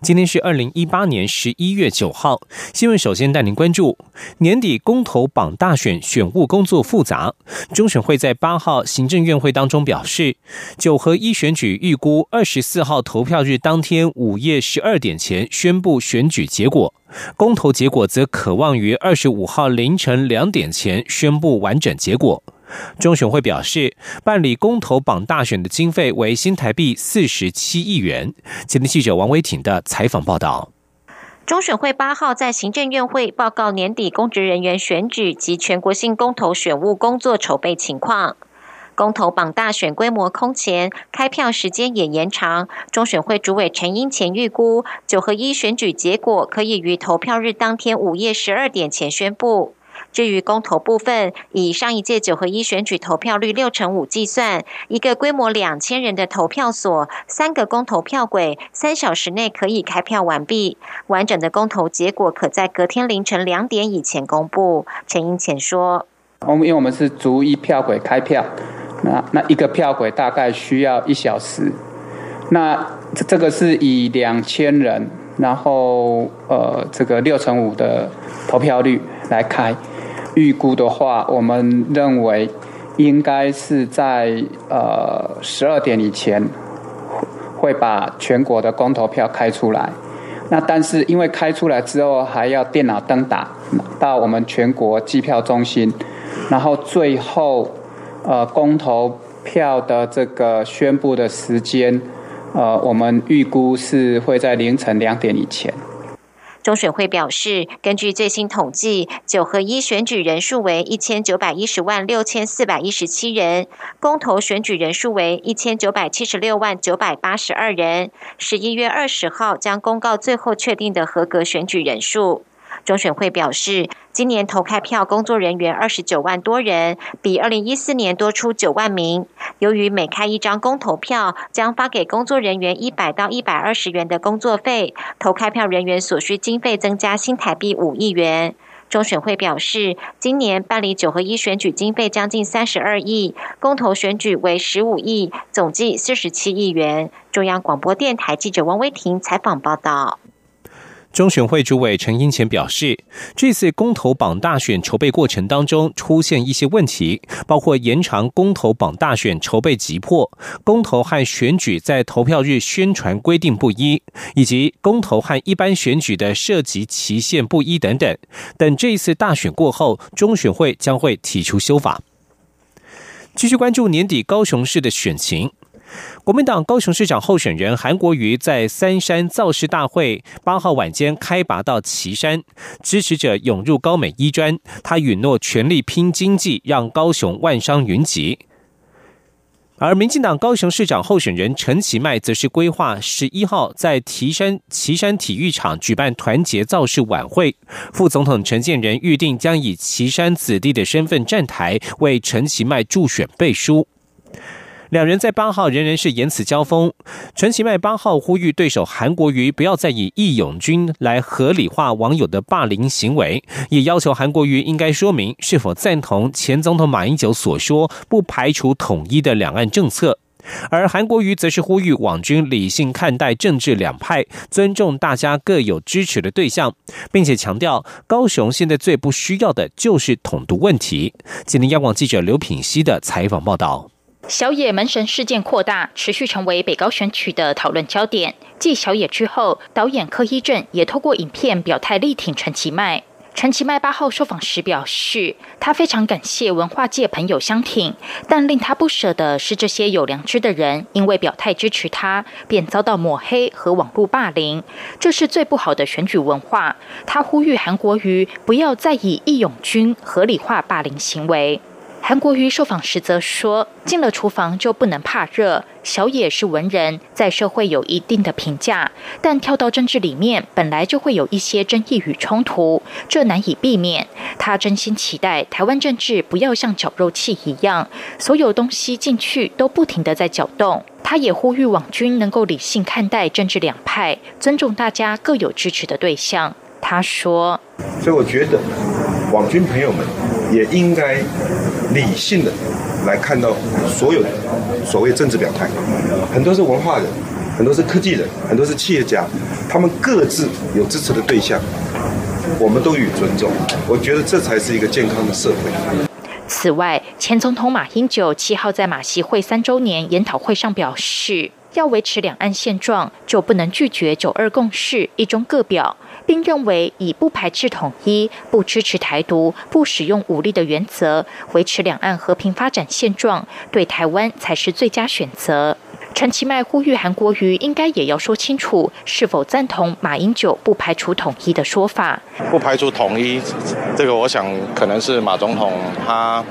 今天是二零一八年十一月九号，新闻首先带您关注年底公投榜大选选务工作复杂。中选会在八号行政院会当中表示，九合一选举预估二十四号投票日当天午夜十二点前宣布选举结果，公投结果则可望于二十五号凌晨两点前宣布完整结果。中选会表示，办理公投榜大选的经费为新台币四十七亿元。今天记者王维挺的采访报道。中选会八号在行政院会报告年底公职人员选举及全国性公投选务工作筹备情况。公投榜大选规模空前，开票时间也延长。中选会主委陈英前预估，九合一选举结果可以于投票日当天午夜十二点前宣布。至于公投部分，以上一届九合一选举投票率六成五计算，一个规模两千人的投票所，三个公投票轨，三小时内可以开票完毕。完整的公投结果可在隔天凌晨两点以前公布。陈英前说：“我们因为我们是逐一票轨开票，那那一个票轨大概需要一小时。那这个是以两千人，然后呃这个六成五的投票率来开。”预估的话，我们认为应该是在呃十二点以前会把全国的公投票开出来。那但是因为开出来之后还要电脑登打到我们全国计票中心，然后最后呃公投票的这个宣布的时间，呃我们预估是会在凌晨两点以前。中选会表示，根据最新统计，九合一选举人数为一千九百一十万六千四百一十七人，公投选举人数为一千九百七十六万九百八十二人。十一月二十号将公告最后确定的合格选举人数。中选会表示，今年投开票工作人员二十九万多人，比二零一四年多出九万名。由于每开一张公投票，将发给工作人员一百到一百二十元的工作费，投开票人员所需经费增加新台币五亿元。中选会表示，今年办理九合一选举经费将近三十二亿，公投选举为十五亿，总计四十七亿元。中央广播电台记者王威婷采访报道。中选会主委陈英前表示，这次公投榜大选筹备过程当中出现一些问题，包括延长公投榜大选筹备急迫、公投和选举在投票日宣传规定不一，以及公投和一般选举的涉及期限不一等等。等这一次大选过后，中选会将会提出修法。继续关注年底高雄市的选情。国民党高雄市长候选人韩国瑜在三山造势大会八号晚间开拔到旗山，支持者涌入高美医专，他允诺全力拼经济，让高雄万商云集。而民进党高雄市长候选人陈其迈则是规划十一号在旗山旗山体育场举办团结造势晚会，副总统陈建仁预定将以旗山子弟的身份站台为陈其迈助选背书。两人在八号仍然是言辞交锋。陈其迈八号呼吁对手韩国瑜不要再以义勇军来合理化网友的霸凌行为，也要求韩国瑜应该说明是否赞同前总统马英九所说不排除统一的两岸政策。而韩国瑜则是呼吁网军理性看待政治两派，尊重大家各有支持的对象，并且强调高雄现在最不需要的就是统独问题。今天央广记者刘品熙的采访报道。小野门神事件扩大，持续成为北高选曲的讨论焦点。继小野之后，导演柯一正也透过影片表态力挺陈其迈。陈其迈八号受访时表示，他非常感谢文化界朋友相挺，但令他不舍的是这些有良知的人，因为表态支持他，便遭到抹黑和网络霸凌，这是最不好的选举文化。他呼吁韩国瑜不要再以义勇军合理化霸凌行为。韩国瑜受访时则说：“进了厨房就不能怕热。小野是文人，在社会有一定的评价，但跳到政治里面，本来就会有一些争议与冲突，这难以避免。他真心期待台湾政治不要像绞肉器一样，所有东西进去都不停的在搅动。他也呼吁网军能够理性看待政治两派，尊重大家各有支持的对象。”他说：“所以我觉得网军朋友们也应该。”理性的来看到所有所谓政治表态，很多是文化人，很多是科技人，很多是企业家，他们各自有支持的对象，我们都予尊重。我觉得这才是一个健康的社会。此外，前总统马英九七号在马习会三周年研讨会上表示，要维持两岸现状，就不能拒绝九二共识、一中各表。并认为以不排斥统一、不支持台独、不使用武力的原则维持两岸和平发展现状，对台湾才是最佳选择。陈其迈呼吁韩国瑜应该也要说清楚是否赞同马英九不排除统一的说法。不排除统一，这个我想可能是马总统他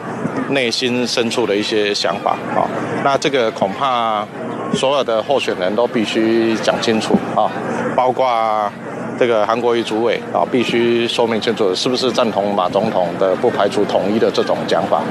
内心深处的一些想法啊。那这个恐怕所有的候选人都必须讲清楚啊，包括。这个韩国瑜主委啊，必须说明清楚，是不是赞同马总统的不排除统一的这种讲法。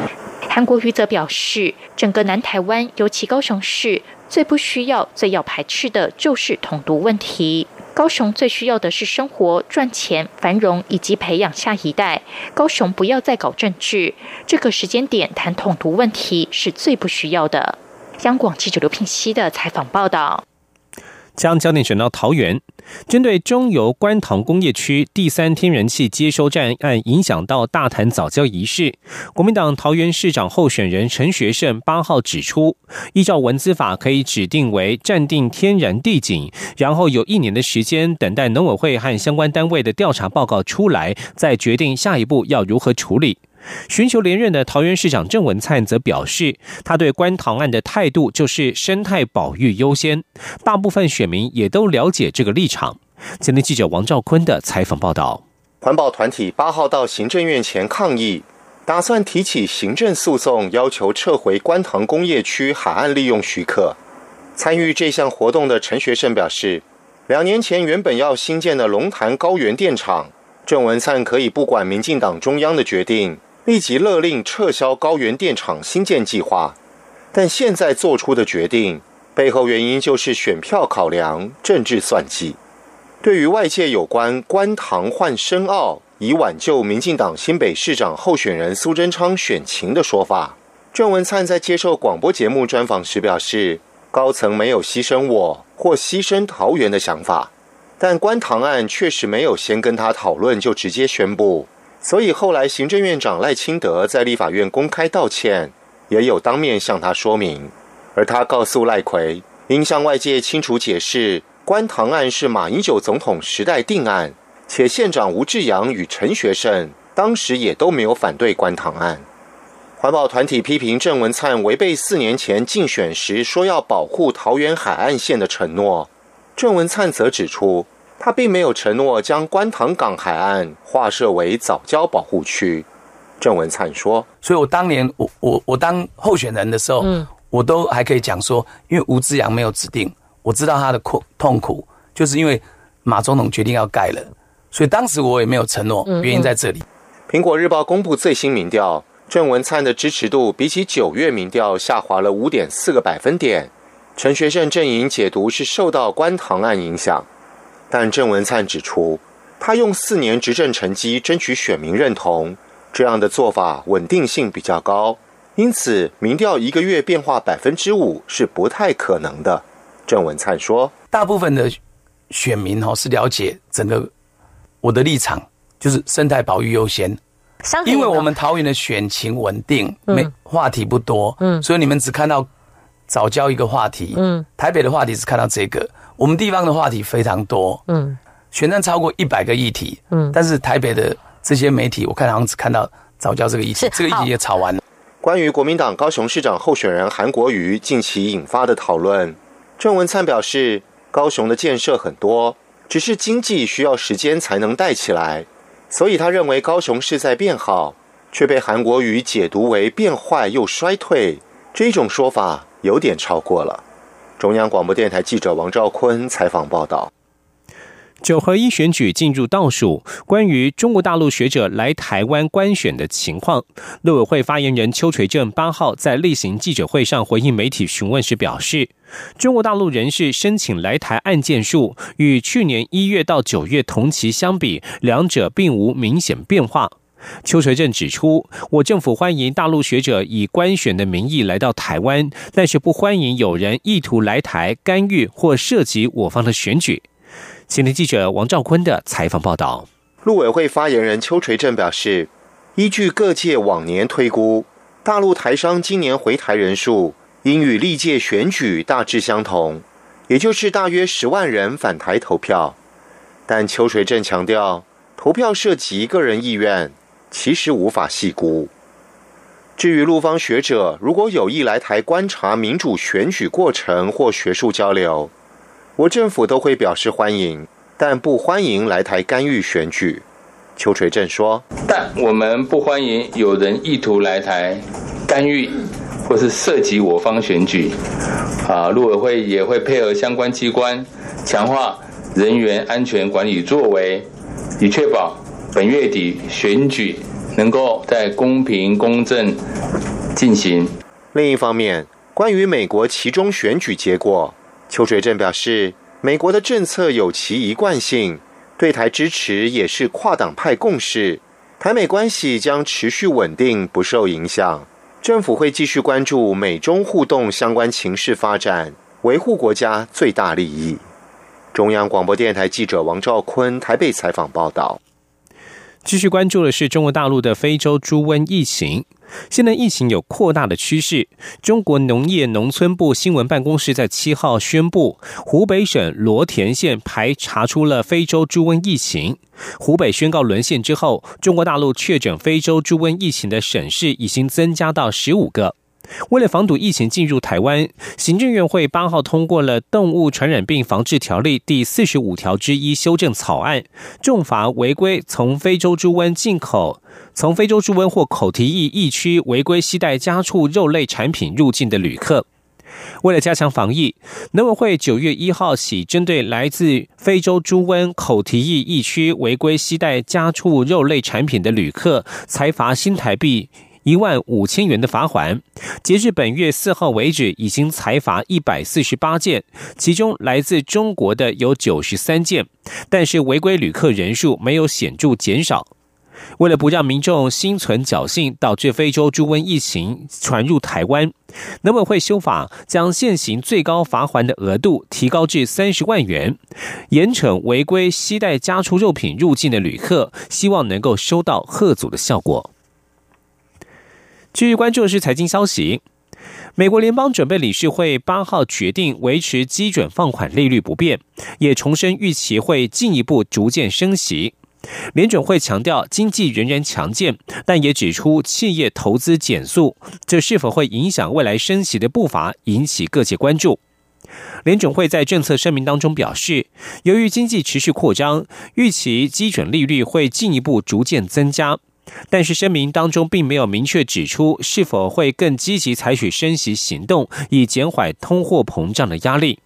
韩国瑜则表示，整个南台湾，尤其高雄市，最不需要、最要排斥的就是统独问题。高雄最需要的是生活、赚钱、繁荣以及培养下一代。高雄不要再搞政治，这个时间点谈统独问题是最不需要的。央广记者刘聘熙的采访报道。将焦点转到桃园，针对中油观塘工业区第三天然气接收站案影响到大潭早教仪式，国民党桃园市长候选人陈学圣八号指出，依照文资法可以指定为暂定天然地景，然后有一年的时间等待农委会和相关单位的调查报告出来，再决定下一步要如何处理。寻求连任的桃园市长郑文灿则表示，他对关塘案的态度就是生态保育优先，大部分选民也都了解这个立场。今天记者王兆坤的采访报道：环保团体八号到行政院前抗议，打算提起行政诉讼，要求撤回关塘工业区海岸利用许可。参与这项活动的陈学胜表示，两年前原本要新建的龙潭高原电厂，郑文灿可以不管民进党中央的决定。立即勒令撤销高原电厂新建计划，但现在做出的决定背后原因就是选票考量、政治算计。对于外界有关官塘换深澳以挽救民进党新北市长候选人苏贞昌选情的说法，郑文灿在接受广播节目专访时表示，高层没有牺牲我或牺牲桃园的想法，但官塘案确实没有先跟他讨论就直接宣布。所以后来，行政院长赖清德在立法院公开道歉，也有当面向他说明。而他告诉赖奎，应向外界清楚解释，关塘案是马英九总统时代定案，且县长吴志阳与陈学圣当时也都没有反对关塘案。环保团体批评郑文灿违背四年前竞选时说要保护桃园海岸线的承诺。郑文灿则指出。他并没有承诺将观塘港海岸划设为早教保护区，郑文灿说：“所以我当年我我我当候选人的时候，嗯，我都还可以讲说，因为吴志阳没有指定，我知道他的苦痛苦，就是因为马总统决定要盖了，所以当时我也没有承诺，原因在这里。”苹果日报公布最新民调，郑文灿的支持度比起九月民调下滑了五点四个百分点，陈学圣阵营解读是受到观塘案影响。但郑文灿指出，他用四年执政成绩争取选民认同，这样的做法稳定性比较高，因此民调一个月变化百分之五是不太可能的。郑文灿说：“大部分的选民哈是了解整个我的立场，就是生态保育优先，因为我们桃园的选情稳定，没话题不多，嗯，所以你们只看到早教一个话题，嗯，台北的话题只看到这个。”我们地方的话题非常多，嗯，选战超过一百个议题，嗯，但是台北的这些媒体，我看好像只看到早教这个议题，这个议题也炒完了。关于国民党高雄市长候选人韩国瑜近期引发的讨论，郑文灿表示，高雄的建设很多，只是经济需要时间才能带起来，所以他认为高雄市在变好，却被韩国瑜解读为变坏又衰退，这种说法有点超过了。中央广播电台记者王兆坤采访报道。九合一选举进入倒数，关于中国大陆学者来台湾观选的情况，陆委会发言人邱垂正八号在例行记者会上回应媒体询问时表示，中国大陆人士申请来台案件数与去年一月到九月同期相比，两者并无明显变化。邱垂正指出，我政府欢迎大陆学者以观选的名义来到台湾，但是不欢迎有人意图来台干预或涉及我方的选举。青年记者王兆坤的采访报道。陆委会发言人邱垂正表示，依据各界往年推估，大陆台商今年回台人数应与历届选举大致相同，也就是大约十万人返台投票。但邱垂正强调，投票涉及个人意愿，其实无法细估。至于陆方学者如果有意来台观察民主选举过程或学术交流，我政府都会表示欢迎，但不欢迎来台干预选举。邱垂正说：“但我们不欢迎有人意图来台干预或是涉及我方选举。啊，陆委会也会配合相关机关，强化人员安全管理作为，以确保本月底选举能够在公平公正进行。”另一方面，关于美国其中选举结果。邱垂正表示，美国的政策有其一贯性，对台支持也是跨党派共识，台美关系将持续稳定，不受影响。政府会继续关注美中互动相关情势发展，维护国家最大利益。中央广播电台记者王兆坤台北采访报道。继续关注的是中国大陆的非洲猪瘟疫情。现在疫情有扩大的趋势。中国农业农村部新闻办公室在七号宣布，湖北省罗田县排查出了非洲猪瘟疫情。湖北宣告沦陷之后，中国大陆确诊非洲猪瘟疫情的省市已经增加到十五个。为了防堵疫情进入台湾，行政院会八号通过了《动物传染病防治条例》第四十五条之一修正草案，重罚违规从非洲猪瘟进口、从非洲猪瘟或口蹄疫疫区违规携带家畜肉类产品入境的旅客。为了加强防疫，农委会九月一号起，针对来自非洲猪瘟、口蹄疫疫区违规携带家畜肉类产品的旅客，裁罚新台币。一万五千元的罚款，截至本月四号为止，已经裁罚一百四十八件，其中来自中国的有九十三件，但是违规旅客人数没有显著减少。为了不让民众心存侥幸，导致非洲猪瘟疫情传入台湾，农委会修法，将现行最高罚款的额度提高至三十万元，严惩违规携带家畜肉品入境的旅客，希望能够收到贺阻的效果。继续关注的是财经消息。美国联邦准备理事会八号决定维持基准放款利率不变，也重申预期会进一步逐渐升息。联准会强调经济仍然强健，但也指出企业投资减速，这是否会影响未来升息的步伐，引起各界关注。联准会在政策声明当中表示，由于经济持续扩张，预期基准利率会进一步逐渐增加。但是声明当中并没有明确指出是否会更积极采取升息行动，以减缓通货膨胀的压力。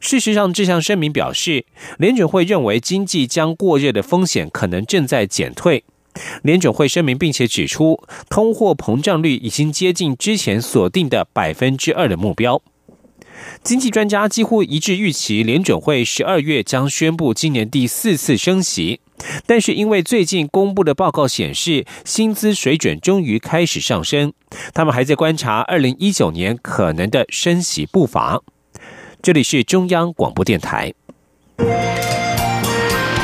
事实上，这项声明表示，联准会认为经济将过热的风险可能正在减退。联准会声明并且指出，通货膨胀率已经接近之前锁定的百分之二的目标。经济专家几乎一致预期，联准会十二月将宣布今年第四次升息。但是，因为最近公布的报告显示，薪资水准终于开始上升，他们还在观察二零一九年可能的升息步伐。这里是中央广播电台。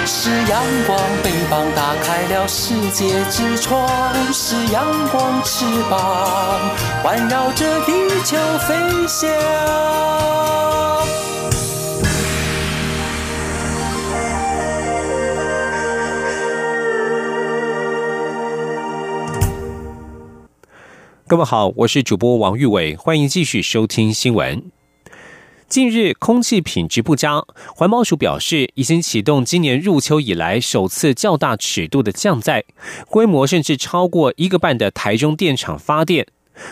是阳光，翅膀打开了世界之窗；是阳光，翅膀环绕着地球飞翔。各位好，我是主播王玉伟，欢迎继续收听新闻。近日空气品质不佳，环保署表示已经启动今年入秋以来首次较大尺度的降载，规模甚至超过一个半的台中电厂发电。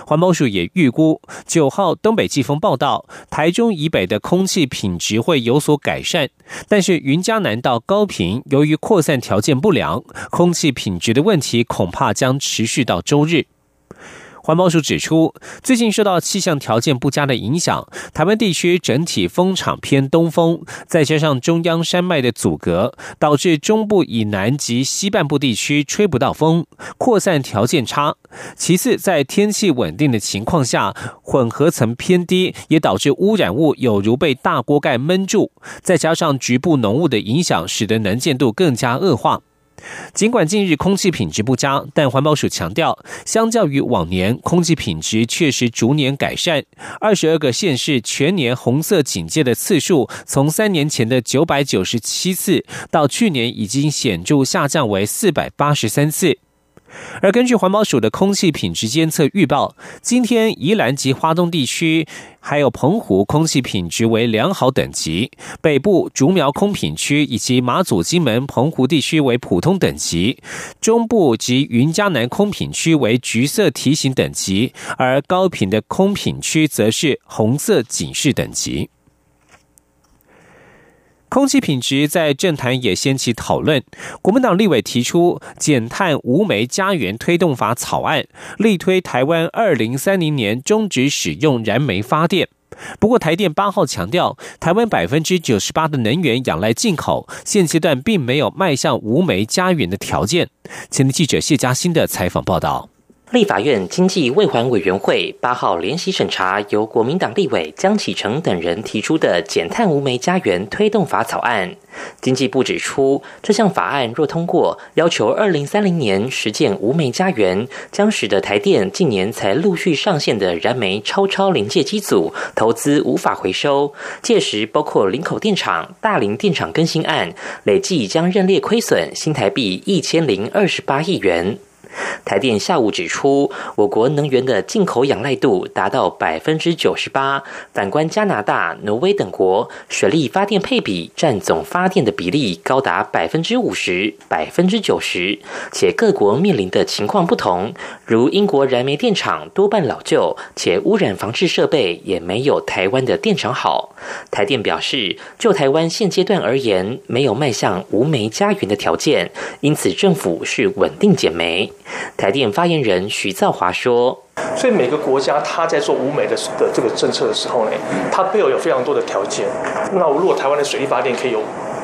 环保署也预估九号东北季风报道，台中以北的空气品质会有所改善，但是云嘉南到高频由于扩散条件不良，空气品质的问题恐怕将持续到周日。环保署指出，最近受到气象条件不佳的影响，台湾地区整体风场偏东风，再加上中央山脉的阻隔，导致中部以南及西半部地区吹不到风，扩散条件差。其次，在天气稳定的情况下，混合层偏低，也导致污染物有如被大锅盖闷住，再加上局部浓雾的影响，使得能见度更加恶化。尽管近日空气品质不佳，但环保署强调，相较于往年，空气品质确实逐年改善。二十二个县市全年红色警戒的次数，从三年前的九百九十七次，到去年已经显著下降为四百八十三次。而根据环保署的空气品质监测预报，今天宜兰及花东地区，还有澎湖空气品质为良好等级；北部竹苗空品区以及马祖、金门、澎湖地区为普通等级；中部及云嘉南空品区为橘色提醒等级，而高频的空品区则是红色警示等级。空气品质在政坛也掀起讨论。国民党立委提出减碳无煤家园推动法草案，力推台湾二零三零年终止使用燃煤发电。不过，台电八号强调，台湾百分之九十八的能源仰赖进口，现阶段并没有迈向无煤家园的条件。前的记者谢嘉欣的采访报道。立法院经济未还委员会八号联席审查由国民党立委江启臣等人提出的减碳无煤家园推动法草案。经济部指出，这项法案若通过，要求二零三零年实践无煤家园，将使得台电近年才陆续上线的燃煤超超临界机组投资无法回收，届时包括林口电厂、大林电厂更新案，累计将认列亏损新台币一千零二十八亿元。台电下午指出，我国能源的进口仰赖度达到百分之九十八。反观加拿大、挪威等国，水力发电配比占总发电的比例高达百分之五十、百分之九十。且各国面临的情况不同，如英国燃煤电厂多半老旧，且污染防治设备也没有台湾的电厂好。台电表示，就台湾现阶段而言，没有迈向无煤家园的条件，因此政府是稳定减煤。台电发言人徐兆华说：“所以每个国家他在做无美的的这个政策的时候呢，它背后有非常多的条件。那如果台湾的水力发电可以有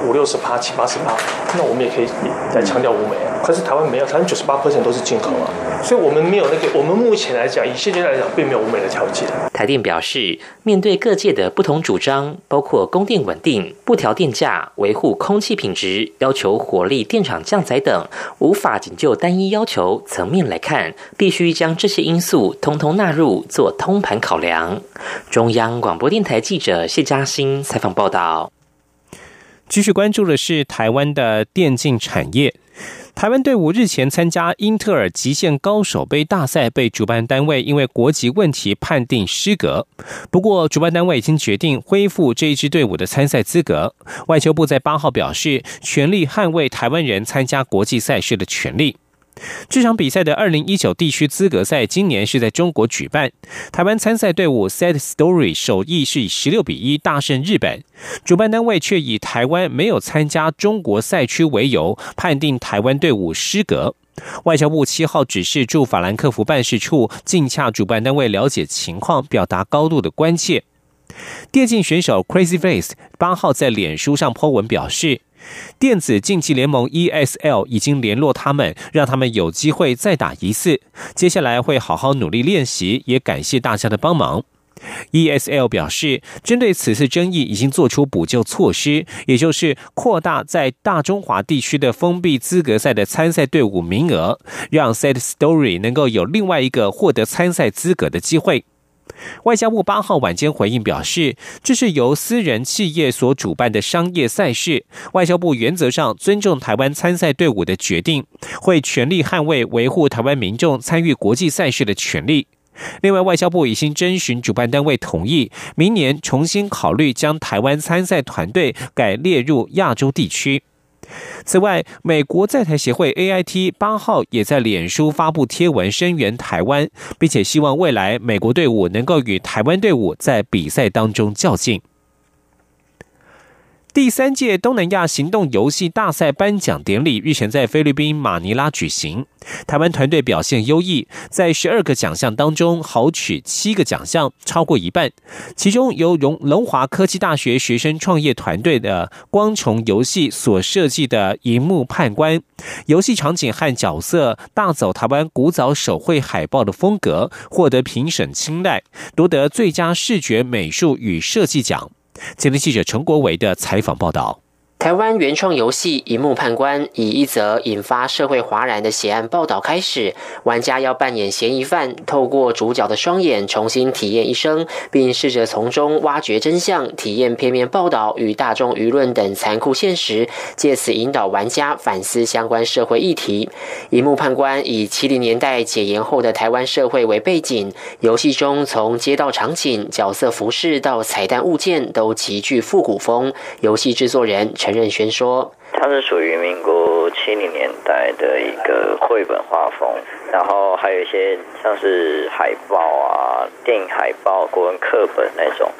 五六十趴、七八十趴，那我们也可以再强调无美。”可是台湾没有，台湾九十八 percent 都是进口啊，所以我们没有那个。我们目前来讲，以现阶段来讲，并没有完美的条件。台电表示，面对各界的不同主张，包括供电稳定、不调电价、维护空气品质、要求火力电厂降载等，无法仅就单一要求层面来看，必须将这些因素通通纳入做通盘考量。中央广播电台记者谢嘉欣采访报道。继续关注的是台湾的电竞产业。台湾队伍日前参加英特尔极限高手杯大赛，被主办单位因为国籍问题判定失格。不过，主办单位已经决定恢复这一支队伍的参赛资格。外交部在八号表示，全力捍卫台湾人参加国际赛事的权利。这场比赛的二零一九地区资格赛今年是在中国举办。台湾参赛队伍 Set Story 首役是以十六比一大胜日本，主办单位却以台湾没有参加中国赛区为由，判定台湾队伍失格。外交部七号指示驻法兰克福办事处尽洽主办单位了解情况，表达高度的关切。电竞选手 Crazy Face 八号在脸书上 po 文表示。电子竞技联盟 ESL 已经联络他们，让他们有机会再打一次。接下来会好好努力练习，也感谢大家的帮忙。ESL 表示，针对此次争议，已经做出补救措施，也就是扩大在大中华地区的封闭资格赛的参赛队伍名额，让 Set Story 能够有另外一个获得参赛资格的机会。外交部八号晚间回应表示，这是由私人企业所主办的商业赛事，外交部原则上尊重台湾参赛队伍的决定，会全力捍卫维护台湾民众参与国际赛事的权利。另外，外交部已经征询主办单位同意，明年重新考虑将台湾参赛团队改列入亚洲地区。此外，美国在台协会 AIT 八号也在脸书发布贴文声援台湾，并且希望未来美国队伍能够与台湾队伍在比赛当中较劲。第三届东南亚行动游戏大赛颁奖典礼日前在菲律宾马尼拉举行。台湾团队表现优异，在十二个奖项当中豪取七个奖项，超过一半。其中由荣龙华科技大学学生创业团队的光虫游戏所设计的荧幕判官，游戏场景和角色大走台湾古早手绘海报的风格，获得评审青睐，夺得最佳视觉美术与设计奖。前天记者陈国伟的采访报道。台湾原创游戏《一幕判官》以一则引发社会哗然的血案报道开始，玩家要扮演嫌疑犯，透过主角的双眼重新体验一生，并试着从中挖掘真相，体验片面报道与大众舆论等残酷现实，借此引导玩家反思相关社会议题。《一幕判官》以七零年代解严后的台湾社会为背景，游戏中从街道场景、角色服饰到彩蛋物件都极具复古风。游戏制作人陈。任轩说：“它是属于民国七零年代的一个绘本画风，然后还有一些像是海报啊、电影海报、国文课本那种，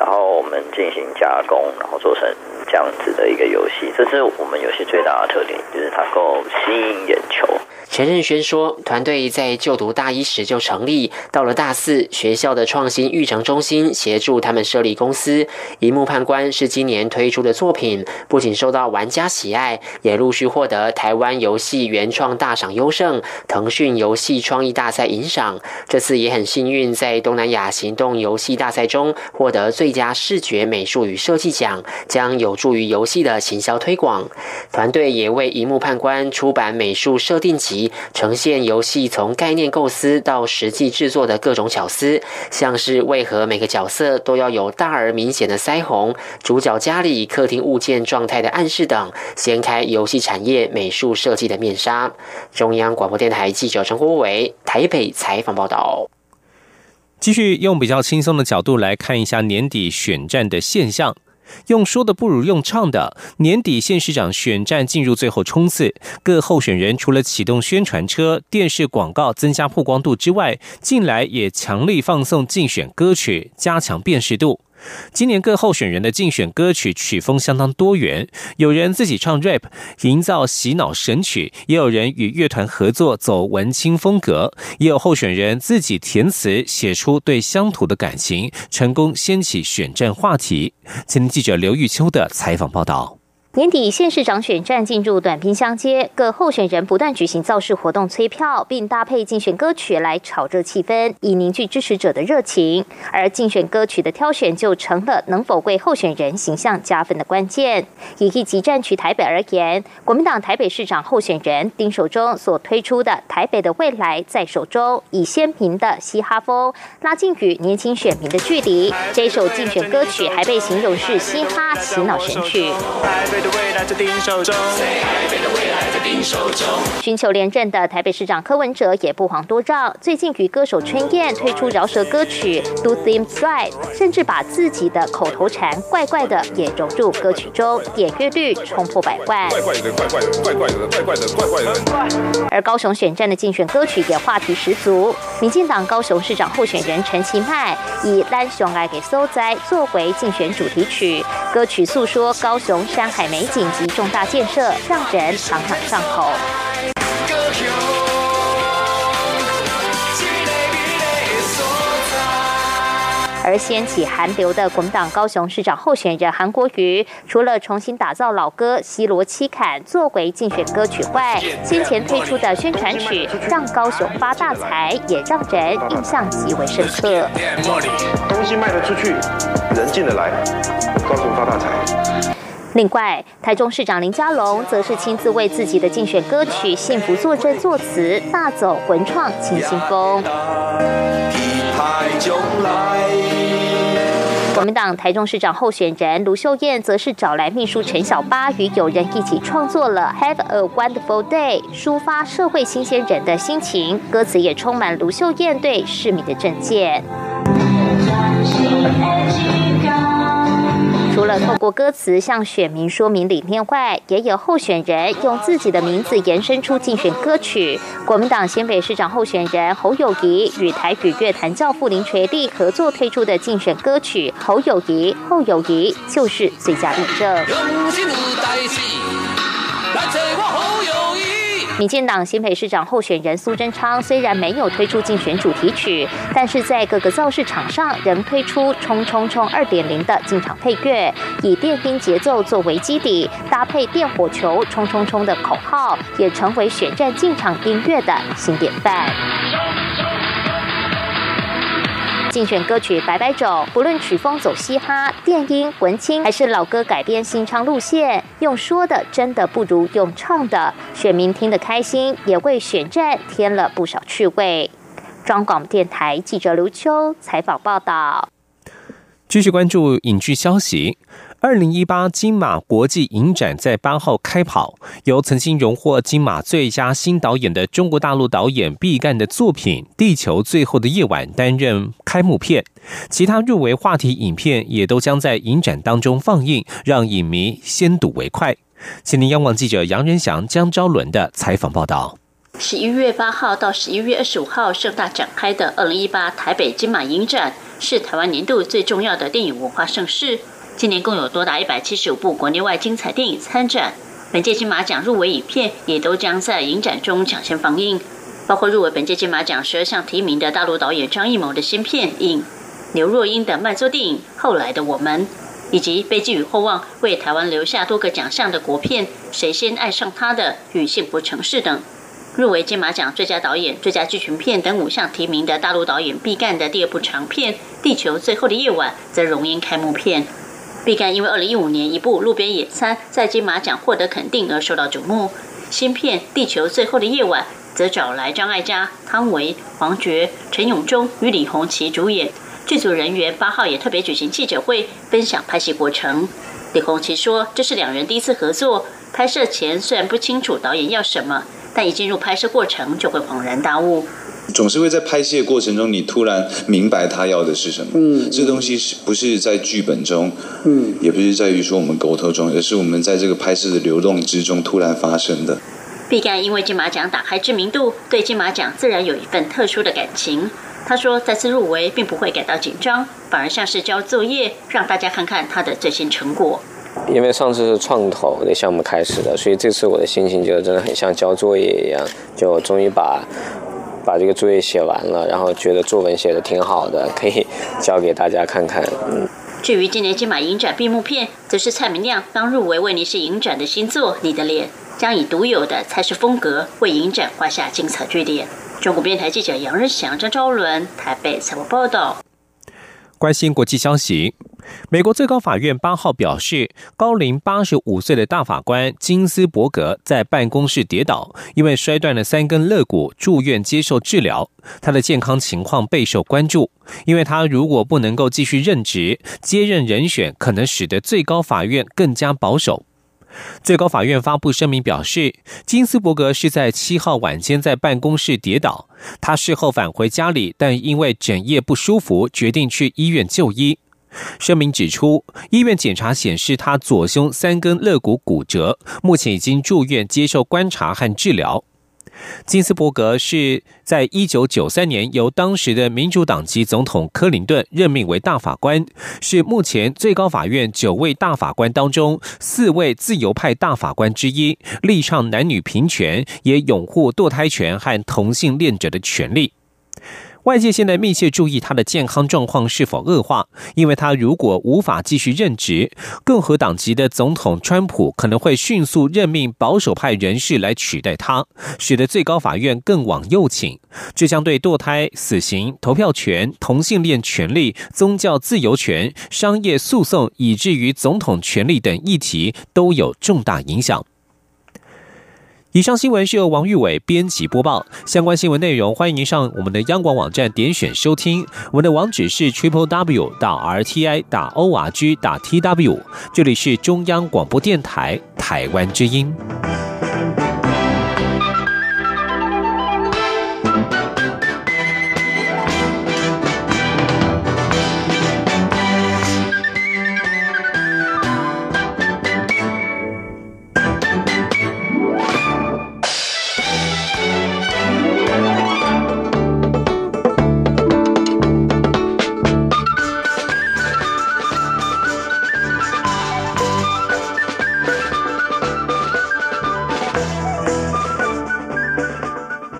然后我们进行加工，然后做成这样子的一个游戏。这是我们游戏最大的特点，就是它够吸引眼球。”钱任轩说：“团队在就读大一时就成立，到了大四，学校的创新育成中心协助他们设立公司。一幕判官是今年推出的作品，不仅受到玩家喜爱，也陆续获得台湾游戏原创大赏优胜、腾讯游戏创意大赛银赏。这次也很幸运，在东南亚行动游戏大赛中获得最佳视觉美术与设计奖，将有助于游戏的行销推广。团队也为荧幕判官出版美术设定集。”呈现游戏从概念构思到实际制作的各种巧思，像是为何每个角色都要有大而明显的腮红，主角家里客厅物件状态的暗示等，掀开游戏产业美术设计的面纱。中央广播电台记者陈国伟台北采访报道。继续用比较轻松的角度来看一下年底选战的现象。用说的不如用唱的，年底县市长选战进入最后冲刺，各候选人除了启动宣传车、电视广告增加曝光度之外，近来也强力放送竞选歌曲，加强辨识度。今年各候选人的竞选歌曲曲风相当多元，有人自己唱 rap，营造洗脑神曲；也有人与乐团合作走文青风格；也有候选人自己填词，写出对乡土的感情，成功掀起选战话题。今天记者刘玉秋的采访报道。年底县市长选战进入短兵相接，各候选人不断举行造势活动催票，并搭配竞选歌曲来炒热气氛，以凝聚支持者的热情。而竞选歌曲的挑选就成了能否为候选人形象加分的关键。以一级战区台北而言，国民党台北市长候选人丁守中所推出的《台北的未来在手中》，以鲜明的嘻哈风拉近与年轻选民的距离。这首竞选歌曲还被形容是嘻哈洗脑神曲。寻求连任的台北市长柯文哲也不遑多让，最近与歌手春燕推出饶舌歌曲《Do Things Right》，甚至把自己的口头禅“怪怪的”也融入歌曲中，点阅率冲破百万。怪怪的，怪怪的，怪怪的，怪怪的，怪怪的。而高雄选战的竞选歌曲也话题十足，民进党高雄市长候选人陈其迈以《蓝熊爱给搜灾》作为竞选主题曲，歌曲诉说高雄山海。美景及重大建设，让人朗朗上口。而掀起寒流的国民党高雄市长候选人韩国瑜，除了重新打造老歌《西罗七坎》作为竞选歌曲外，先前推出的宣传曲《让高雄发大财》也让人印象极为深刻。东西卖得出去，人进得来，高雄发大财。另外，台中市长林佳龙则是亲自为自己的竞选歌曲《幸福作证》作词，大走文创清新风。国民党台中市长候选人卢秀燕则是找来秘书陈小八与友人一起创作了《Have a Wonderful Day》，抒发社会新鲜人的心情。歌词也充满卢秀燕对市民的政见。除了透过歌词向选民说明理念外，也有候选人用自己的名字延伸出竞选歌曲。国民党新北市长候选人侯友谊与台语乐坛教父林垂立合作推出的竞选歌曲《侯友谊侯友谊》就是最佳例证。民进党新北市长候选人苏贞昌虽然没有推出竞选主题曲，但是在各个造势场上仍推出“冲冲冲二点零”的进场配乐，以电音节奏作为基底，搭配电火球“冲冲冲”的口号，也成为选战进场音乐的新典范。竞选歌曲百百种，不论曲风走嘻哈、电音、文青，还是老歌改编新唱路线，用说的真的不如用唱的，选民听得开心，也为选战添了不少趣味。中广电台记者刘秋采访报道。继续关注影剧消息。二零一八金马国际影展在八号开跑，由曾经荣获金马最佳新导演的中国大陆导演毕赣的作品《地球最后的夜晚》担任开幕片，其他入围话题影片也都将在影展当中放映，让影迷先睹为快。请您央广记者杨仁祥、江昭伦的采访报道。十一月八号到十一月二十五号盛大展开的二零一八台北金马影展，是台湾年度最重要的电影文化盛事。今年共有多达一百七十五部国内外精彩电影参展，本届金马奖入围影片也都将在影展中抢先放映，包括入围本届金马奖十二项提名的大陆导演张艺谋的新片《影》，刘若英的慢作电影《后来的我们》，以及被寄予厚望为台湾留下多个奖项的国片《谁先爱上他的》与《幸福城市》等。入围金马奖最佳导演、最佳剧情片等五项提名的大陆导演毕赣的第二部长片《地球最后的夜晚》则荣膺开幕片。毕赣因为2015年一部《路边野餐》在金马奖获得肯定而受到瞩目。新片《地球最后的夜晚》则找来张艾嘉、汤唯、黄觉、陈永忠与李红旗主演。剧组人员八号也特别举行记者会，分享拍戏过程。李红旗说：“这是两人第一次合作，拍摄前虽然不清楚导演要什么，但一进入拍摄过程就会恍然大悟。”总是会在拍戏的过程中，你突然明白他要的是什么。嗯，这东西是不是在剧本中？嗯，也不是在于说我们沟通中，而是我们在这个拍摄的流动之中突然发生的。毕赣因为金马奖打开知名度，对金马奖自然有一份特殊的感情。他说，再次入围并不会感到紧张，反而像是交作业，让大家看看他的最新成果。因为上次是创投的项目开始的，所以这次我的心情就真的很像交作业一样，就终于把。把这个作业写完了，然后觉得作文写的挺好的，可以交给大家看看。嗯。至于今年金马影展闭幕片，则是蔡明亮刚入围威尼斯影展的新作《你的脸》，将以独有的菜式风格为影展画下精彩句点。中国电台记者杨日祥、张昭伦台北采访报道。关心国际消息。美国最高法院八号表示，高龄八十五岁的大法官金斯伯格在办公室跌倒，因为摔断了三根肋骨，住院接受治疗。他的健康情况备受关注，因为他如果不能够继续任职，接任人选可能使得最高法院更加保守。最高法院发布声明表示，金斯伯格是在七号晚间在办公室跌倒，他事后返回家里，但因为整夜不舒服，决定去医院就医。声明指出，医院检查显示他左胸三根肋骨骨折，目前已经住院接受观察和治疗。金斯伯格是在一九九三年由当时的民主党籍总统克林顿任命为大法官，是目前最高法院九位大法官当中四位自由派大法官之一，力倡男女平权，也拥护堕胎权和同性恋者的权利。外界现在密切注意他的健康状况是否恶化，因为他如果无法继续任职，共和党籍的总统川普可能会迅速任命保守派人士来取代他，使得最高法院更往右倾。这将对堕胎、死刑、投票权、同性恋权利、宗教自由权、商业诉讼，以至于总统权力等议题都有重大影响。以上新闻是由王玉伟编辑播报。相关新闻内容，欢迎您上我们的央广网站点选收听。我们的网址是 triple w 打 r t i 打 o r g 打 t w。这里是中央广播电台台湾之音。